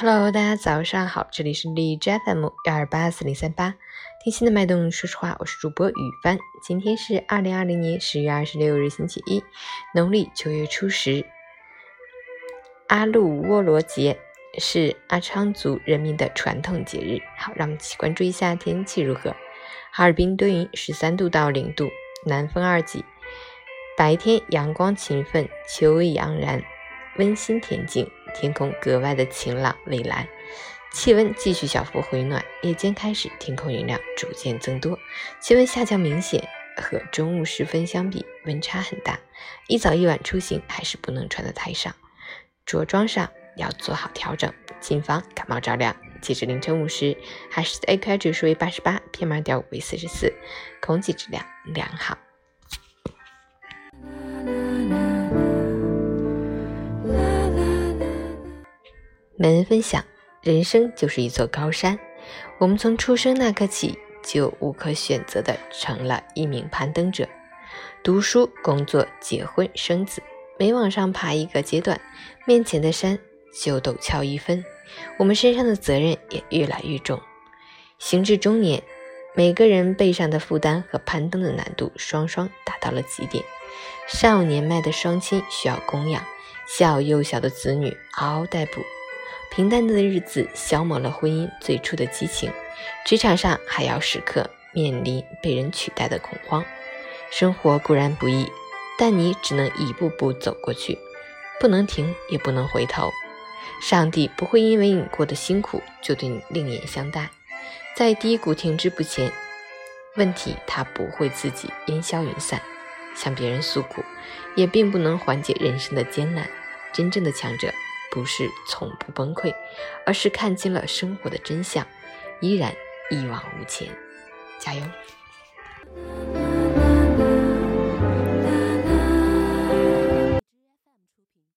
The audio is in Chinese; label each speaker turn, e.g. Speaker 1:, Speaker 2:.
Speaker 1: Hello，大家早上好，这里是荔枝 FM 幺二八四零三八，听心的脉动。说实话，我是主播雨帆。今天是二零二零年十月二十六日，星期一，农历九月初十，阿路沃罗节是阿昌族人民的传统节日。好，让我们一起关注一下天气如何。哈尔滨多云，十三度到零度，南风二级，白天阳光勤奋，秋意盎然，温馨恬静。天空格外的晴朗蔚蓝，气温继续小幅回暖，夜间开始天空云量逐渐增多，气温下降明显，和中午时分相比温差很大。一早一晚出行还是不能穿得太少，着装上要做好调整，谨防感冒着凉。截至凌晨五时，海市 AQI 指数为八十八，PM 二点五为四十四，空气质量良好。每人分享，人生就是一座高山，我们从出生那刻起就无可选择的成了一名攀登者。读书、工作、结婚、生子，每往上爬一个阶段，面前的山就陡峭一分，我们身上的责任也越来越重。行至中年，每个人背上的负担和攀登的难度双双达到了极点。少年迈的双亲需要供养，下有幼小的子女嗷嗷待哺。平淡的日子消磨了婚姻最初的激情，职场上还要时刻面临被人取代的恐慌。生活固然不易，但你只能一步步走过去，不能停，也不能回头。上帝不会因为你过得辛苦就对你另眼相待，在低谷停滞不前，问题它不会自己烟消云散。向别人诉苦，也并不能缓解人生的艰难。真正的强者。不是从不崩溃，而是看清了生活的真相，依然一往无前。加油！